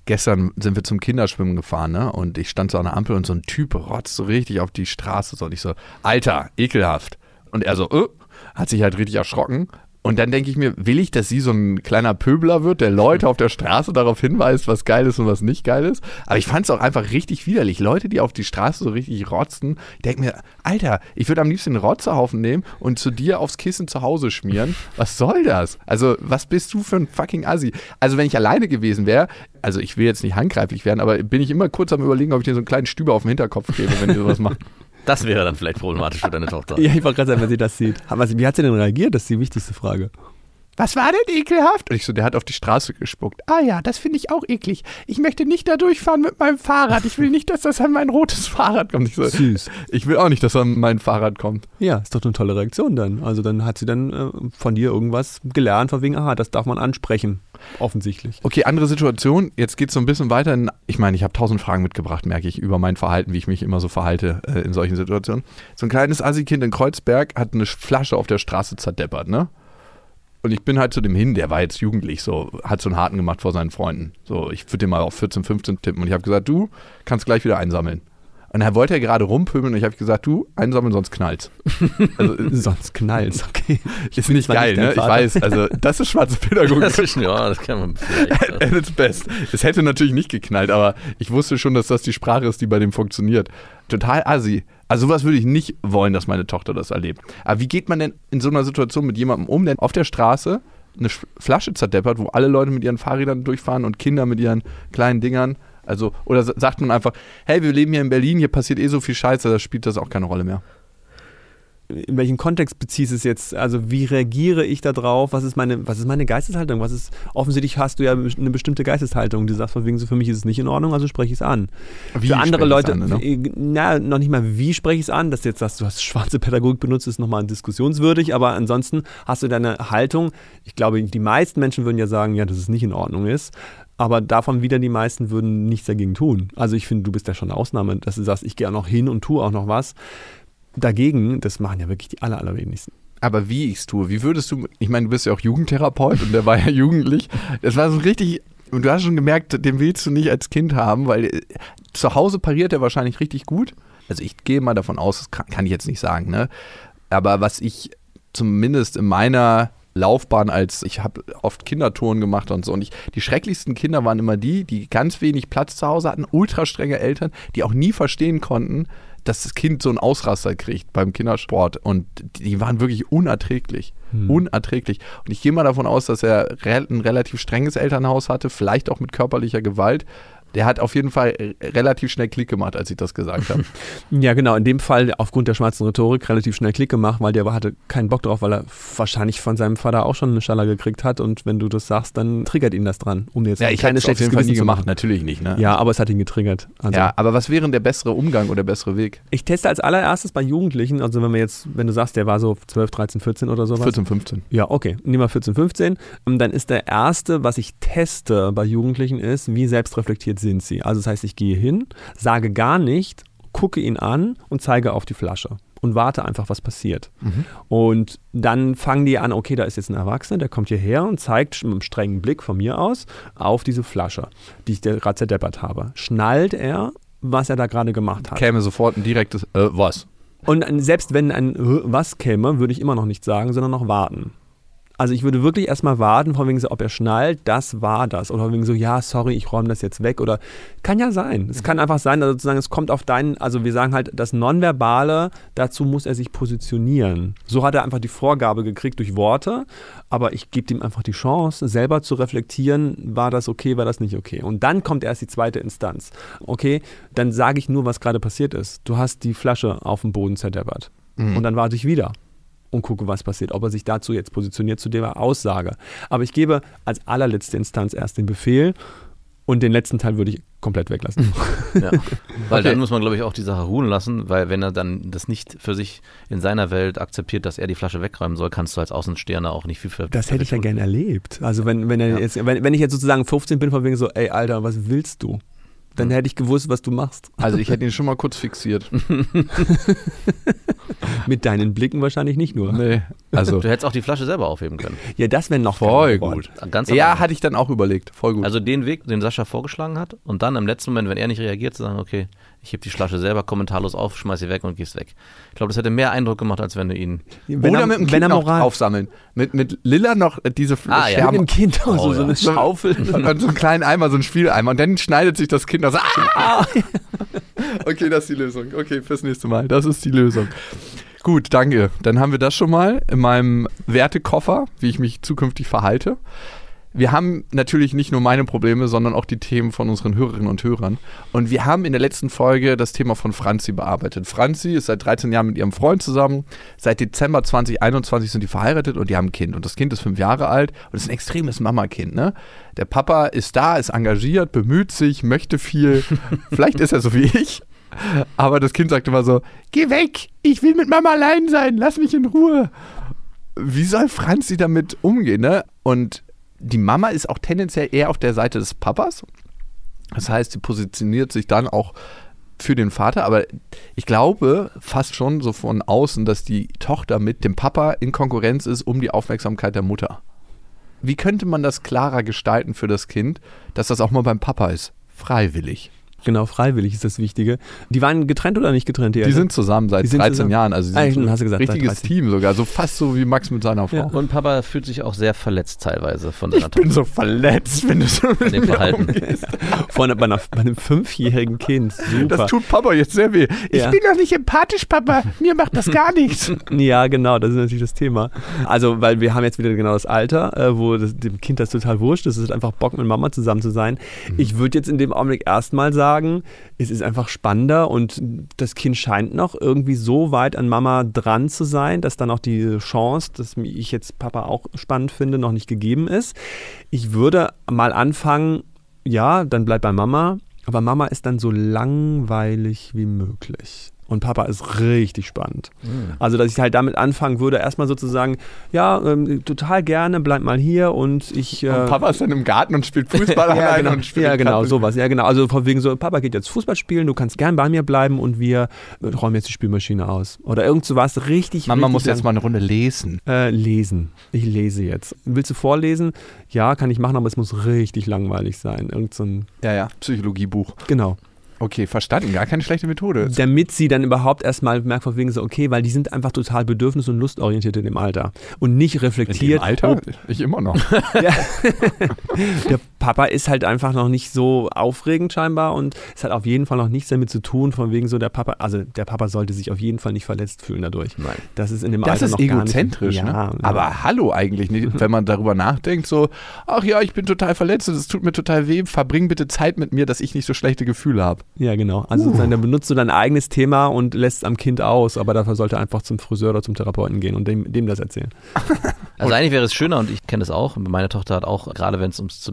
Gestern sind wir zum Kinderschwimmen gefahren, ne? Und ich stand so an der Ampel und so ein Typ rotzt so richtig auf die Straße. So. Und ich so, Alter, ekelhaft. Und er so, äh, hat sich halt richtig erschrocken. Und dann denke ich mir, will ich, dass sie so ein kleiner Pöbler wird, der Leute auf der Straße darauf hinweist, was geil ist und was nicht geil ist? Aber ich fand es auch einfach richtig widerlich. Leute, die auf die Straße so richtig rotzen, ich denke mir, Alter, ich würde am liebsten einen Rotzehaufen nehmen und zu dir aufs Kissen zu Hause schmieren. Was soll das? Also, was bist du für ein fucking Assi? Also, wenn ich alleine gewesen wäre, also ich will jetzt nicht handgreiflich werden, aber bin ich immer kurz am überlegen, ob ich dir so einen kleinen Stüber auf den Hinterkopf gebe, wenn ihr sowas macht. Das wäre dann vielleicht problematisch für deine Tochter. Ja, ich wollte gerade sagen, wenn sie das sieht. Aber wie hat sie denn reagiert? Das ist die wichtigste Frage. Was war denn ekelhaft? Und ich so, der hat auf die Straße gespuckt. Ah ja, das finde ich auch eklig. Ich möchte nicht da durchfahren mit meinem Fahrrad. Ich will nicht, dass das an mein rotes Fahrrad kommt. Ich so, Süß. Ich will auch nicht, dass an mein Fahrrad kommt. Ja, ist doch eine tolle Reaktion dann. Also dann hat sie dann äh, von dir irgendwas gelernt, von wegen, aha, das darf man ansprechen. Offensichtlich. Okay, andere Situation. Jetzt geht es so ein bisschen weiter. In, ich meine, ich habe tausend Fragen mitgebracht, merke ich, über mein Verhalten, wie ich mich immer so verhalte äh, in solchen Situationen. So ein kleines Assi-Kind in Kreuzberg hat eine Flasche auf der Straße zerdeppert, ne? Und ich bin halt zu dem hin, der war jetzt jugendlich, so, hat so einen Harten gemacht vor seinen Freunden. So, ich würde den mal auf 14, 15 tippen. Und ich habe gesagt, du kannst gleich wieder einsammeln. Und er wollte ja gerade rumpöbeln und ich habe gesagt, du, einsammeln, sonst knallt's. Also, Sonst knallt's, okay. ist nicht geil, nicht ne? Ich weiß, also das ist schwarze Pädagogik. Das ist, ja, das kann man vielleicht. At its best. Es hätte natürlich nicht geknallt, aber ich wusste schon, dass das die Sprache ist, die bei dem funktioniert. Total assi. Also sowas würde ich nicht wollen, dass meine Tochter das erlebt. Aber wie geht man denn in so einer Situation mit jemandem um, der auf der Straße eine Sch- Flasche zerdeppert, wo alle Leute mit ihren Fahrrädern durchfahren und Kinder mit ihren kleinen Dingern? Also, oder sa- sagt man einfach, hey, wir leben hier in Berlin, hier passiert eh so viel Scheiße, da spielt das auch keine Rolle mehr. In welchen Kontext beziehst du es jetzt? Also wie reagiere ich da drauf? Was ist meine, was ist meine Geisteshaltung? Was ist, offensichtlich hast du ja eine bestimmte Geisteshaltung. Du sagst von wegen so, für mich ist es nicht in Ordnung, also spreche ich es an. Wie für andere Leute, an, ne? na, noch nicht mal wie spreche ich es an, dass du jetzt sagst, du hast schwarze Pädagogik benutzt, ist nochmal diskussionswürdig, aber ansonsten hast du deine Haltung. Ich glaube, die meisten Menschen würden ja sagen, ja, dass es nicht in Ordnung ist. Aber davon wieder die meisten würden nichts dagegen tun. Also ich finde, du bist ja schon eine Ausnahme, dass du sagst, ich gehe auch noch hin und tue auch noch was. Dagegen, das machen ja wirklich die aller, allerwenigsten. Aber wie ich es tue, wie würdest du, ich meine, du bist ja auch Jugendtherapeut und der war ja jugendlich. Das war so richtig Und du hast schon gemerkt, den willst du nicht als Kind haben, weil äh, zu Hause pariert er wahrscheinlich richtig gut. Also ich gehe mal davon aus, das kann, kann ich jetzt nicht sagen, ne? Aber was ich zumindest in meiner Laufbahn als ich habe oft Kindertouren gemacht und so. Und ich die schrecklichsten Kinder waren immer die, die ganz wenig Platz zu Hause hatten, ultra strenge Eltern, die auch nie verstehen konnten, dass das Kind so einen Ausraster kriegt beim Kindersport. Und die waren wirklich unerträglich, unerträglich. Und ich gehe mal davon aus, dass er ein relativ strenges Elternhaus hatte, vielleicht auch mit körperlicher Gewalt. Der hat auf jeden Fall äh, relativ schnell Klick gemacht, als ich das gesagt habe. Ja, genau. In dem Fall aufgrund der schwarzen Rhetorik relativ schnell Klick gemacht, weil der hatte keinen Bock drauf, weil er wahrscheinlich von seinem Vater auch schon eine Schaller gekriegt hat. Und wenn du das sagst, dann triggert ihn das dran. Um jetzt ja, ich hätte kleines es auf schlechtes jeden Fall nie gemacht, machen. natürlich nicht. Ne? Ja, aber es hat ihn getriggert. Also ja, aber was wäre denn der bessere Umgang oder der bessere Weg? Ich teste als allererstes bei Jugendlichen, also wenn wir jetzt, wenn du sagst, der war so 12, 13, 14 oder sowas. 14, 15. Ja, okay. Nehmen wir 14, 15. Ähm, Dann ist der erste, was ich teste bei Jugendlichen, ist, wie selbstreflektiert sind sie. Also das heißt, ich gehe hin, sage gar nicht, gucke ihn an und zeige auf die Flasche. Und warte einfach, was passiert. Und dann fangen die an, okay, da ist jetzt ein Erwachsener, der kommt hierher und zeigt mit einem strengen Blick von mir aus auf diese Flasche, die ich gerade zerdeppert habe. Schnallt er, was er da gerade gemacht hat. Käme sofort ein direktes, äh, was? Und selbst wenn ein "Hä, was käme, würde ich immer noch nicht sagen, sondern noch warten. Also ich würde wirklich erstmal warten, von wegen so, ob er schnallt, das war das. Oder von wegen so, ja, sorry, ich räume das jetzt weg. Oder kann ja sein. Es kann einfach sein, also sozusagen, es kommt auf deinen, also wir sagen halt, das Nonverbale, dazu muss er sich positionieren. So hat er einfach die Vorgabe gekriegt durch Worte, aber ich gebe ihm einfach die Chance, selber zu reflektieren, war das okay, war das nicht okay. Und dann kommt erst die zweite Instanz. Okay, dann sage ich nur, was gerade passiert ist. Du hast die Flasche auf dem Boden zerdeppert. Und dann warte ich wieder und gucke, was passiert, ob er sich dazu jetzt positioniert zu der Aussage. Aber ich gebe als allerletzte Instanz erst den Befehl und den letzten Teil würde ich komplett weglassen. Ja. Weil Okay. dann muss man, glaube ich, auch die Sache ruhen lassen, weil wenn er dann das nicht für sich in seiner Welt akzeptiert, dass er die Flasche wegräumen soll, kannst du als Außenstehender auch nicht viel für. Das hätte ich ja gerne erlebt. Also wenn, wenn er Ja. jetzt, wenn, wenn ich jetzt sozusagen 15 bin, von wegen so, ey Alter, was willst du? Dann hätte ich gewusst, was du machst. Also ich hätte ihn schon mal kurz fixiert. Mit deinen Blicken wahrscheinlich nicht nur. nee, also Du hättest auch die Flasche selber aufheben können. Ja, das wäre noch voll gut. Ganz Ja, hatte ich dann auch überlegt. Voll gut. Also den Weg, den Sascha vorgeschlagen hat und dann im letzten Moment, wenn er nicht reagiert, zu sagen, okay, ich heb die Flasche selber kommentarlos auf, schmeiß sie weg und gehst weg. Ich glaube, das hätte mehr Eindruck gemacht, als wenn du ihn. Wenn Oder er, mit dem wenn Kind noch aufsammeln. Mit, mit Lilla noch äh, diese Ah, ja. mit Scherben dem Kind Oh, so, so ja. eine Schaufel. und so einen kleinen Eimer, so einen Spieleimer. Und dann schneidet sich das Kind aus. Ah! Okay, das ist die Lösung. Okay, fürs nächste Mal. Das ist die Lösung. Gut, danke. Dann haben wir das schon mal in meinem Wertekoffer, wie ich mich zukünftig verhalte. Wir haben natürlich nicht nur meine Probleme, sondern auch die Themen von unseren Hörerinnen und Hörern. Und wir haben in der letzten Folge das Thema von Franzi bearbeitet. Franzi ist seit 13 Jahren mit ihrem Freund zusammen. Seit Dezember 2021 sind die verheiratet und die haben ein Kind. Und das Kind ist fünf Jahre alt und ist ein extremes Mamakind. Ne? Der Papa ist da, ist engagiert, bemüht sich, möchte viel. Vielleicht ist er so wie ich. Aber das Kind sagt immer so: Geh weg, ich will mit Mama allein sein, lass mich in Ruhe wie soll Franzi damit umgehen? Ne? Und die Mama ist auch tendenziell eher auf der Seite des Papas. Das heißt, sie positioniert sich dann auch für den Vater, aber ich glaube fast schon so von außen, dass die Tochter mit dem Papa in Konkurrenz ist um die Aufmerksamkeit der Mutter. Wie könnte man das klarer gestalten für das Kind, dass das auch mal beim Papa ist? Freiwillig. Genau, freiwillig ist das Wichtige. Die waren getrennt oder nicht getrennt? Die sind zusammen seit Die sind 13 zusammen. Jahren, also sie Ah, sind hast du gesagt, richtiges 13. Team sogar, so fast so wie Max mit seiner Frau. Ja. Und Papa fühlt sich auch sehr verletzt teilweise von seiner Ich bin so verletzt, wenn du so mit dem Verhalten. umgehst. Vor bei, einer, bei einem fünfjährigen Kind. Super. Das tut Papa jetzt sehr weh. Ich Ja. bin doch nicht empathisch, Papa. Mir macht das gar nichts. Ja, genau, das ist natürlich das Thema. Also, weil wir haben jetzt wieder genau das Alter, äh, wo das, dem Kind das total wurscht ist. Es ist einfach Bock, mit Mama zusammen zu sein. Ich würde jetzt in dem Augenblick erstmal sagen, es ist einfach spannender und das Kind scheint noch irgendwie so weit an Mama dran zu sein, dass dann auch die Chance, dass ich jetzt Papa auch spannend finde, noch nicht gegeben ist. Ich würde mal anfangen, ja, dann bleib bei Mama, aber Mama ist dann so langweilig wie möglich. Und Papa ist richtig spannend. Also, dass ich halt damit anfangen würde, erstmal sozusagen, ja, ähm, total gerne, bleib mal hier und ich. Äh, Und Papa ist dann im Garten und spielt Fußball ja, alleine genau, und spielt ja, genau, Klappe. sowas. Ja, genau. Also von wegen so, Papa geht jetzt Fußball spielen, du kannst gern bei mir bleiben und wir räumen jetzt die Spülmaschine aus. Oder irgend sowas richtig, Mama richtig muss jetzt lang- mal eine Runde lesen. Äh, lesen. Ich lese jetzt. Willst du vorlesen? Ja, kann ich machen, aber es muss richtig langweilig sein. Irgend so ein, Ja, ja, Psychologiebuch. genau. Okay, verstanden. Gar keine schlechte Methode. Damit sie dann überhaupt erstmal merkt, von wegen so, okay, weil die sind einfach total bedürfnis- und lustorientiert in dem Alter. Und nicht In reflektiert. dem Alter? ob- Ich immer noch. Ja. der Papa ist halt einfach noch nicht so aufregend scheinbar und es hat auf jeden Fall noch nichts damit zu tun, von wegen so der Papa, also der Papa sollte sich auf jeden Fall nicht verletzt fühlen dadurch. Nein. Das ist in dem Das Alter ist noch gar egozentrisch, nicht. ne? Ja, ja. Aber hallo eigentlich nicht, wenn man darüber nachdenkt, so, ach ja, ich bin total verletzt und es tut mir total weh, verbring bitte Zeit mit mir, dass ich nicht so schlechte Gefühle habe. Ja, genau. Also sozusagen, dann benutzt du dein eigenes Thema und lässt es am Kind aus, aber dafür sollte er einfach zum Friseur oder zum Therapeuten gehen und dem, dem das erzählen. Also eigentlich wäre es schöner und ich kenne das auch. Meine Tochter hat auch, gerade wenn es ums zu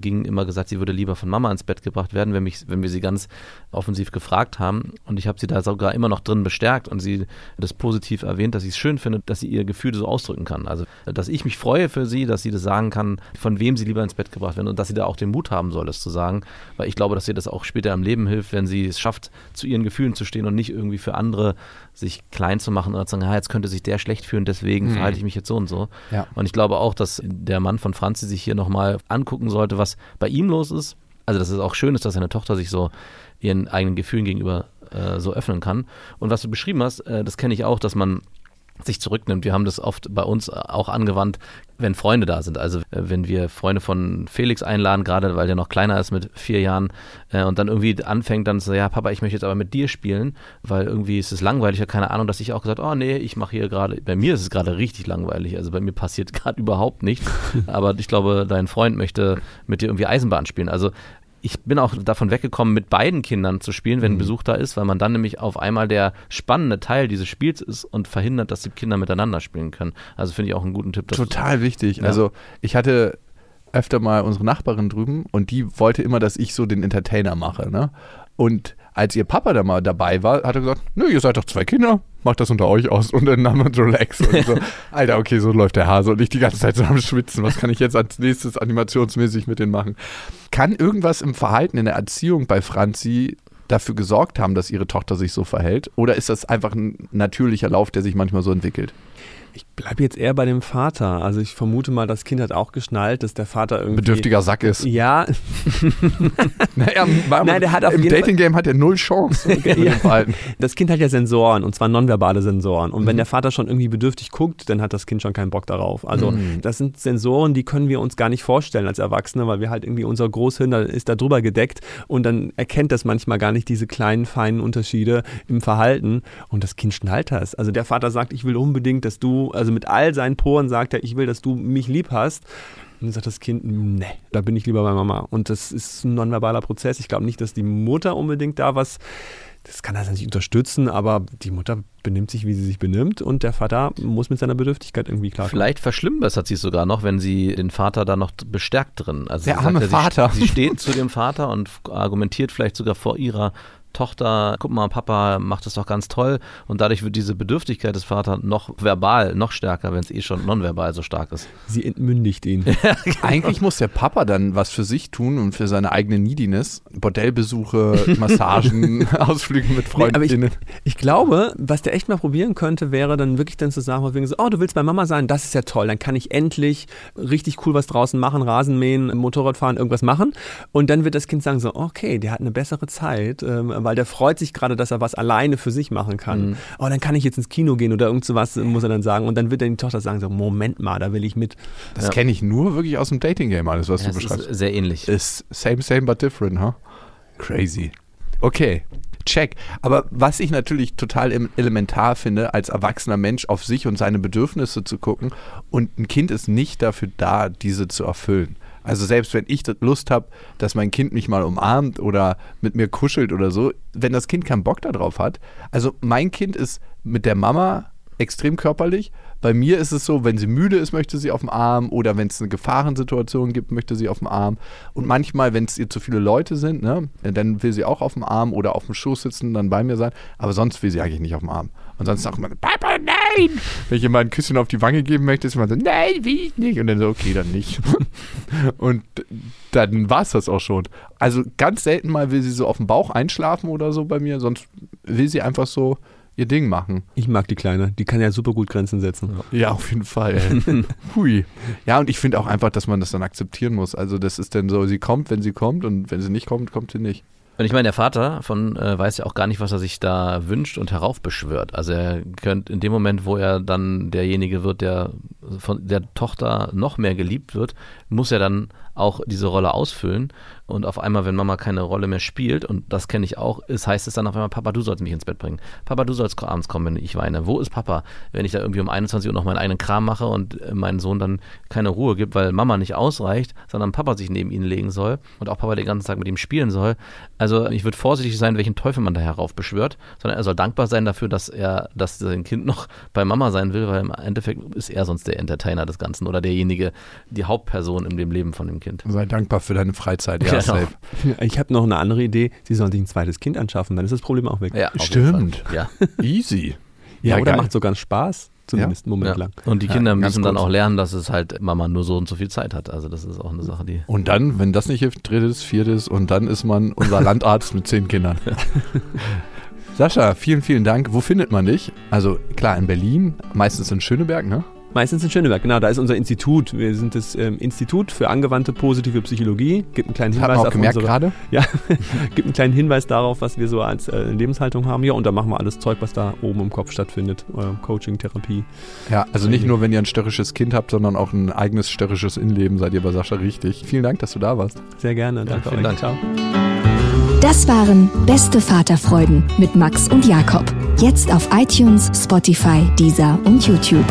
Ging, immer gesagt, sie würde lieber von Mama ins Bett gebracht werden, wenn, mich, wenn wir sie ganz offensiv gefragt haben. Und ich habe sie da sogar immer noch drin bestärkt und sie das positiv erwähnt, dass sie es schön findet, dass sie ihr Gefühl so ausdrücken kann. Also, dass ich mich freue für sie, dass sie das sagen kann, von wem sie lieber ins Bett gebracht werden und dass sie da auch den Mut haben soll, das zu sagen. Weil ich glaube, dass ihr das auch später im Leben hilft, wenn sie es schafft, zu ihren Gefühlen zu stehen und nicht irgendwie für andere sich klein zu machen oder zu sagen, ah, jetzt könnte sich der schlecht fühlen, deswegen verhalte ich mich jetzt so und so. Ja. Und ich glaube auch, dass der Mann von Franzi sich hier nochmal angucken sollte, was bei ihm los ist. Also, dass es auch schön ist, dass seine Tochter sich so ihren eigenen Gefühlen gegenüber äh, so öffnen kann. Und was du beschrieben hast, äh, das kenne ich auch, dass man sich zurücknimmt. Wir haben das oft bei uns auch angewandt, wenn Freunde da sind. Also äh, wenn wir Freunde von Felix einladen, gerade weil der noch kleiner ist mit vier Jahren äh, und dann irgendwie anfängt dann so, ja Papa, ich möchte jetzt aber mit dir spielen, weil irgendwie ist es langweilig, ja keine Ahnung, dass ich auch gesagt, oh nee, ich mache hier gerade, bei mir ist es gerade richtig langweilig, also bei mir passiert gerade überhaupt nichts, aber ich glaube, dein Freund möchte mit dir irgendwie Eisenbahn spielen. Also ich bin auch davon weggekommen, mit beiden Kindern zu spielen, wenn Besuch da ist, weil man dann nämlich auf einmal der spannende Teil dieses Spiels ist und verhindert, dass die Kinder miteinander spielen können. Also finde ich auch einen guten Tipp. Total wichtig. Ja. Also ich hatte öfter mal unsere Nachbarin drüben und die wollte immer, dass ich so den Entertainer mache. Ne? Und als ihr Papa da mal dabei war, hat er gesagt, nö, ihr seid doch zwei Kinder, macht das unter euch aus und dann nahm man relax und so. Alter, okay, so läuft der Hase und nicht die ganze Zeit so am Schwitzen. Was kann ich jetzt als nächstes animationsmäßig mit denen machen? Kann irgendwas im Verhalten, in der Erziehung bei Franzi dafür gesorgt haben, dass ihre Tochter sich so verhält? Oder ist das einfach ein natürlicher Lauf, der sich manchmal so entwickelt? Ich bleibe jetzt eher bei dem Vater. Also ich vermute mal, das Kind hat auch geschnallt, dass der Vater irgendwie... Bedürftiger Sack ist. Ja, Naja, Nein, der hat auf im Dating-Game hat er null Chance Verhalten. das Kind hat ja Sensoren und zwar nonverbale Sensoren. Und wenn der Vater schon irgendwie bedürftig guckt, dann hat das Kind schon keinen Bock darauf. Also das sind Sensoren, die können wir uns gar nicht vorstellen als Erwachsene, weil wir halt irgendwie unser Großhirn da ist da drüber gedeckt und dann erkennt das manchmal gar nicht diese kleinen feinen Unterschiede im Verhalten und das Kind schnallt das. Also der Vater sagt, ich will unbedingt, dass du, also mit all seinen Poren sagt er, ich will, dass du mich lieb hast. Und dann sagt das Kind, nee, da bin ich lieber bei Mama. Und das ist ein nonverbaler Prozess. Ich glaube nicht, dass die Mutter unbedingt da was, das kann das nicht unterstützen, aber die Mutter benimmt sich, wie sie sich benimmt und der Vater muss mit seiner Bedürftigkeit irgendwie klarkommen. Vielleicht verschlimmbessert sie es sogar noch, wenn sie den Vater da noch bestärkt drin. Also Der arme ja, Vater. Sie, sie steht zu dem Vater und argumentiert vielleicht sogar vor ihrer Tochter, guck mal, Papa macht das doch ganz toll und dadurch wird diese Bedürftigkeit des Vaters noch verbal, noch stärker, wenn es eh schon nonverbal so stark ist. Sie entmündigt ihn. Eigentlich muss der Papa dann was für sich tun und für seine eigene Neediness. Bordellbesuche, Massagen, Ausflüge mit Nee, aber ich, Freundinnen. ich glaube, was der echt mal probieren könnte, wäre dann wirklich dann zu sagen, wegen so, oh, du willst bei Mama sein, das ist ja toll, dann kann ich endlich richtig cool was draußen machen, Rasen mähen, Motorrad fahren, irgendwas machen. Und dann wird das Kind sagen so, okay, der hat eine bessere Zeit, ähm, weil der freut sich gerade, dass er was alleine für sich machen kann. Oh, dann kann ich jetzt ins Kino gehen oder irgend sowas, muss er dann sagen. Und dann wird dann die Tochter sagen so, Moment mal, da will ich mit. Das Ja. kenne ich nur wirklich aus dem Dating-Game, alles, was Ja, du es beschreibst. ist sehr ähnlich. Ist same, same, but different, huh? Crazy. Okay, check. Aber was ich natürlich total em- elementar finde, als erwachsener Mensch auf sich und seine Bedürfnisse zu gucken und ein Kind ist nicht dafür da, diese zu erfüllen. Also selbst wenn ich Lust habe, dass mein Kind mich mal umarmt oder mit mir kuschelt oder so, wenn das Kind keinen Bock darauf hat, also mein Kind ist mit der Mama extrem körperlich. Bei mir ist es so, wenn sie müde ist, möchte sie auf dem Arm oder wenn es eine Gefahrensituation gibt, möchte sie auf dem Arm. Und manchmal, wenn es ihr zu viele Leute sind, ne, dann will sie auch auf dem Arm oder auf dem Schoß sitzen, dann bei mir sein. Aber sonst will sie eigentlich nicht auf dem Arm. Und sonst sagt man, Papa, nein! Wenn ich ihr mal ein Küsschen auf die Wange geben möchte, ist man so, nein, will ich nicht. Und dann so, okay, dann nicht. Und dann war es das auch schon. Also ganz selten mal will sie so auf dem Bauch einschlafen oder so bei mir, sonst will sie einfach so ihr Ding machen. Ich mag die Kleine. Die kann ja super gut Grenzen setzen. Ja, auf jeden Fall. Hui. Ja, und ich finde auch einfach, dass man das dann akzeptieren muss. Also das ist dann so, sie kommt, wenn sie kommt und wenn sie nicht kommt, kommt sie nicht. Und ich meine, der Vater von äh, weiß ja auch gar nicht, was er sich da wünscht und heraufbeschwört. Also er könnte in dem Moment, wo er dann derjenige wird, der von der Tochter noch mehr geliebt wird, muss er dann auch diese Rolle ausfüllen. Und auf einmal, wenn Mama keine Rolle mehr spielt, und das kenne ich auch, ist, heißt es dann auf einmal, Papa, du sollst mich ins Bett bringen. Papa, du sollst abends kommen, wenn ich weine. Wo ist Papa? Wenn ich da irgendwie um 21 Uhr noch meinen eigenen Kram mache und äh, meinen Sohn dann keine Ruhe gibt, weil Mama nicht ausreicht, sondern Papa sich neben ihn legen soll und auch Papa den ganzen Tag mit ihm spielen soll. Also ich würde vorsichtig sein, welchen Teufel man da heraufbeschwört, sondern er soll dankbar sein dafür, dass er, dass sein Kind noch bei Mama sein will, weil im Endeffekt ist er sonst der Entertainer des Ganzen oder derjenige, die Hauptperson in dem Leben von dem Kind. Sei dankbar für deine Freizeit. Ja, Genau. safe. Ich habe noch eine andere Idee. Sie sollen sich ein zweites Kind anschaffen, dann ist das Problem auch weg. Ja, Stimmt. Ja. Easy. Ja, oder geil. macht sogar Spaß, zumindest einen Moment Ja. lang. Und die Ja, Kinder ganz müssen dann kurz. auch lernen, dass es halt Mama nur so und so viel Zeit hat. Also das ist auch eine Sache, die. Und dann, wenn das nicht hilft, drittes, viertes und dann ist man unser Landarzt mit zehn Kindern. Sascha, vielen, vielen Dank. Wo findet man dich? Also klar, in Berlin, meistens in Schöneberg, ne? Meistens in Schöneberg, genau, da ist unser Institut. Wir sind das ähm, Institut für angewandte positive Psychologie. Gibt einen kleinen Hat Hinweis man auch auf gemerkt unsere, gerade. Ja, gibt einen kleinen Hinweis darauf, was wir so als äh, Lebenshaltung haben. Ja, und da machen wir alles Zeug, was da oben im Kopf stattfindet. Äh, Coaching, Therapie. Ja, also nicht nur, wenn ihr ein störrisches Kind habt, sondern auch ein eigenes störrisches Innenleben, seid ihr bei Sascha richtig. Vielen Dank, dass du da warst. Sehr gerne. Danke vielen euch. Dank. Ciao. Das waren Beste Vaterfreuden mit Max und Jakob. Jetzt auf iTunes, Spotify, Deezer und YouTube.